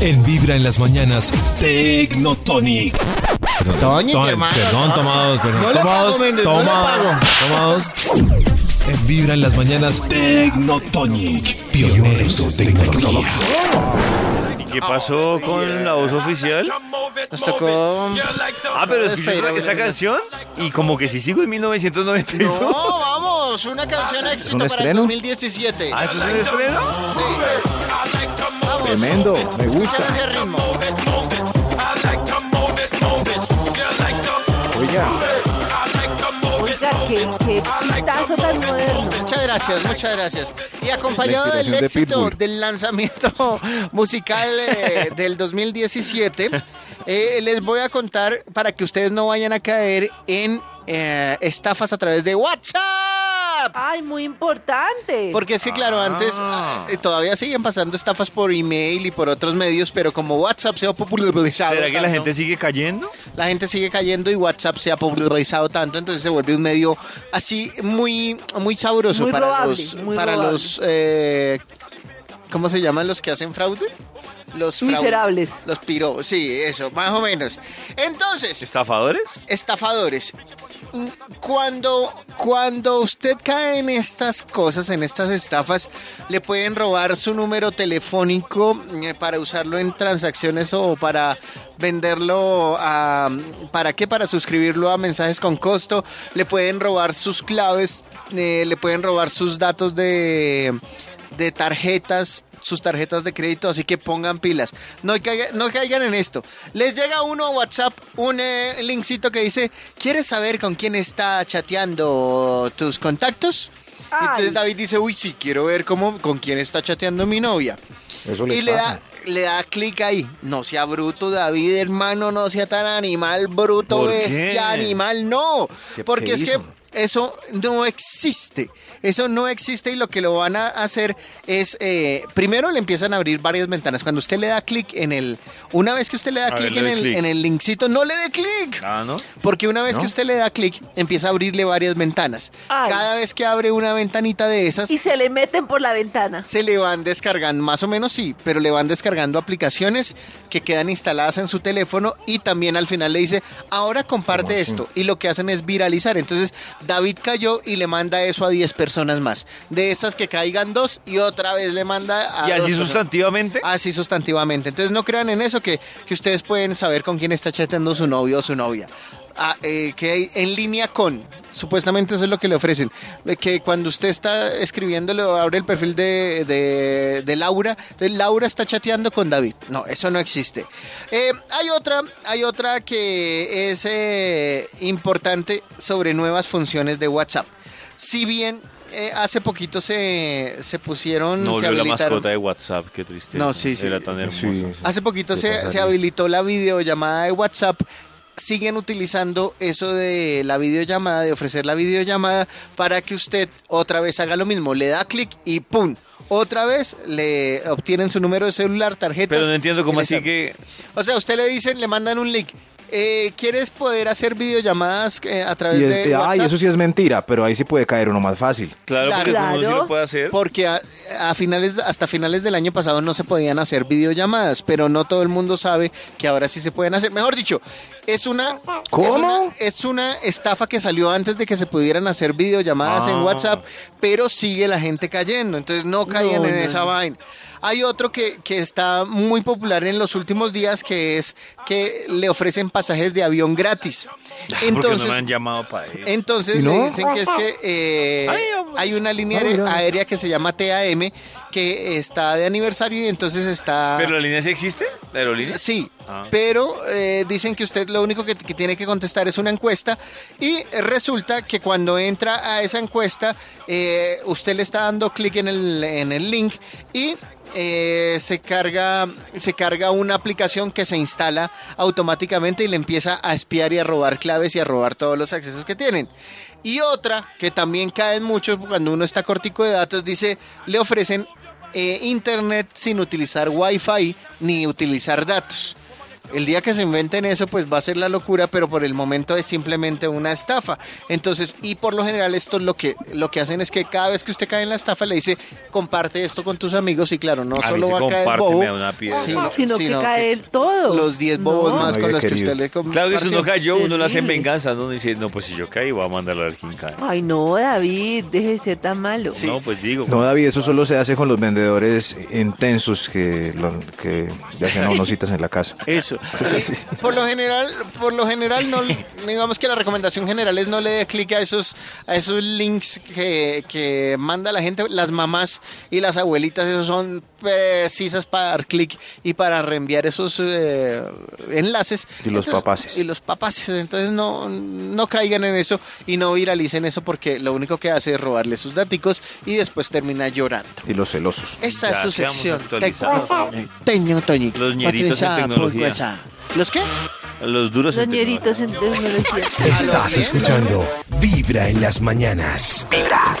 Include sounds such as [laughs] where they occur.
En Vibra en las mañanas, Tecnotonic. Toma- hermano. Perdón, no. tomados, perdón. No le pago, tomados, Méndez, no le toma- tomados. En Vibra en las mañanas, Tecnotonic. Pioneros en tecnología. ¿Y qué pasó con la voz oficial? Nos tocó. Ah, pero escuché Espera, esta, esta canción y como que si sigo en 1992. No, vamos, una canción éxito un para el estreno? 2017. Ah, ¿esto es un estreno? Vamos. Tremendo, me gusta. Oiga, Oiga, qué, qué pitazo tan moderno. Muchas gracias, muchas gracias. Y acompañado del de éxito Pitbull. del lanzamiento [laughs] musical eh, del 2017, eh, les voy a contar para que ustedes no vayan a caer en eh, estafas a través de WhatsApp. Ay, muy importante. Porque es que, claro, antes eh, todavía siguen pasando estafas por email y por otros medios, pero como WhatsApp se ha popularizado. ¿Será que la gente sigue cayendo? la gente sigue cayendo y WhatsApp se ha popularizado tanto, entonces se vuelve un medio así muy, muy sabroso Muy para robable, los, muy para robable. los, eh, ¿cómo se llaman los que hacen fraude? Los Miserables. Los piro, sí, eso, más o menos. Entonces, ¿Estafadores? estafadores. Mm, Cuando, cuando usted cae en estas cosas, en estas estafas, le pueden robar su número telefónico eh, para usarlo en transacciones o para venderlo a... ¿Para qué? Para suscribirlo a mensajes con costo. Le pueden robar sus claves, eh, le pueden robar sus datos de, de tarjetas sus tarjetas de crédito, así que pongan pilas. No, caiga- no caigan en esto. Les llega uno a WhatsApp un eh, linkcito que dice, ¿quieres saber con quién está chateando tus contactos? Ay. Entonces David dice, uy, sí, quiero ver cómo, con quién está chateando mi novia. eso le Y le pasa. da, le da clic ahí. No sea bruto, David, hermano, no sea tan animal, bruto, bestia, animal, no. ¿Qué- Porque es que? Eso no existe. Eso no existe y lo que lo van a hacer es, eh, primero le empiezan a abrir varias ventanas. Cuando usted le da clic en el, una vez que usted le da clic en el, en el linkcito, no le dé clic. Ah, ¿no? Porque una vez ¿No? que usted le da clic, empieza a abrirle varias ventanas. Ay. Cada vez que abre una ventanita de esas, Y se le meten por la ventana. se le van descargando, más o menos sí, pero le van descargando aplicaciones que quedan instaladas en su teléfono y también al final le dice, ahora comparte esto. Y lo que hacen es viralizar. Entonces David cayó y le manda eso a 10 personas más. De esas que caigan dos y otra vez le manda a... ¿Y así personas. sustantivamente? Así sustantivamente. Entonces no crean en eso que, que ustedes pueden saber con quién está chateando su novio o su novia. Eh, que hay en línea con, supuestamente eso es lo que le ofrecen, de que cuando usted está escribiéndole o abre el perfil de, de- de Laura, entonces Laura está chateando con David. No, eso no existe. Eh, hay otra, hay otra que es eh, importante sobre nuevas funciones de WhatsApp. Si bien eh, hace poquito se, se pusieron, No se la mascota de WhatsApp, qué triste. No, sí, sí. Era tan hermoso. Sí, sí. Hace poquito ¿Qué se, se habilitó la videollamada de WhatsApp. Siguen utilizando eso de la videollamada, de ofrecer la videollamada para que usted otra vez haga lo mismo. Le da clic y ¡pum! Otra vez le obtienen su número de celular, tarjetas. Pero no entiendo cómo así que... O sea, usted le dicen, le mandan un link. Eh, ¿Quieres poder hacer videollamadas eh, a través Y es- de WhatsApp? ay, eso sí es mentira, pero ahí sí puede caer uno más fácil. Claro, Claro. porque el mundo sí Claro. lo puede hacer. Porque a, a finales, hasta finales del año pasado no se podían hacer videollamadas, pero no todo el mundo sabe que ahora sí se pueden hacer. Mejor dicho, es una, ¿Cómo? Es una, es una estafa que salió antes de que se pudieran hacer videollamadas en Ah. WhatsApp, pero sigue la gente cayendo, entonces no caigan No, en no, esa no. vaina. Hay otro que, que está muy popular en los últimos días, que es que le ofrecen pasajes de avión gratis. [laughs] porque no Entonces, me han llamado para eso. entonces ¿Y le no? dicen que es que eh, [laughs] hay una línea No, mira. aérea que se llama TAM que está de aniversario y entonces está... ¿Pero la línea sí existe? ¿La aerolínea? Sí, Ah. pero eh, dicen que usted lo único que, que tiene que contestar es una encuesta y resulta que cuando entra a esa encuesta eh, usted le está dando clic en el, en el link y eh, se carga se carga una aplicación que se instala automáticamente y le empieza a espiar y a robar claves y a robar todos los accesos que tienen. Y otra que también caen muchos cuando uno está cortico de datos dice le ofrecen eh, internet sin utilizar wifi ni utilizar datos. El día que se inventen eso, pues va a ser la locura, pero por el momento es simplemente una estafa. Entonces, y por lo general esto lo que lo que hacen es que cada vez que usted cae en la estafa le dice, comparte esto con tus amigos y claro, no A solo va a caer comparte, bobo, una piedra. sino, Sino que sino cae el todo. los 10 bobos No. más No, con los que usted le compartió. Claro que si uno cayó, uno lo hace en venganza, ¿no? Dice, no, pues si yo caí, voy a mandarlo a ver quién cae. Ay, no, David, deje de ser tan malo. No, pues digo. No, David, eso solo se hace con los vendedores intensos que, lo- que le hacen a uno citas en la casa. Eso. Sí, sí. [laughs] Por lo general, por lo general no digamos que la recomendación general es no le dé clic a esos a esos links que, que manda la gente, las mamás y las abuelitas, esos son precisas para dar clic y para reenviar esos eh, enlaces. Y los papaces. Y los papaces, entonces no, no caigan en eso y no viralicen eso porque lo único que hace es robarle sus daticos y después termina llorando. Y los celosos. Esta Ya es su sección. Teño Toñic. Los ñeritos en Patricia tecnología. ¿Los qué? Los duros Los en ñeritos en tecnología. Estás escuchando Vibra en las mañanas. Vibra.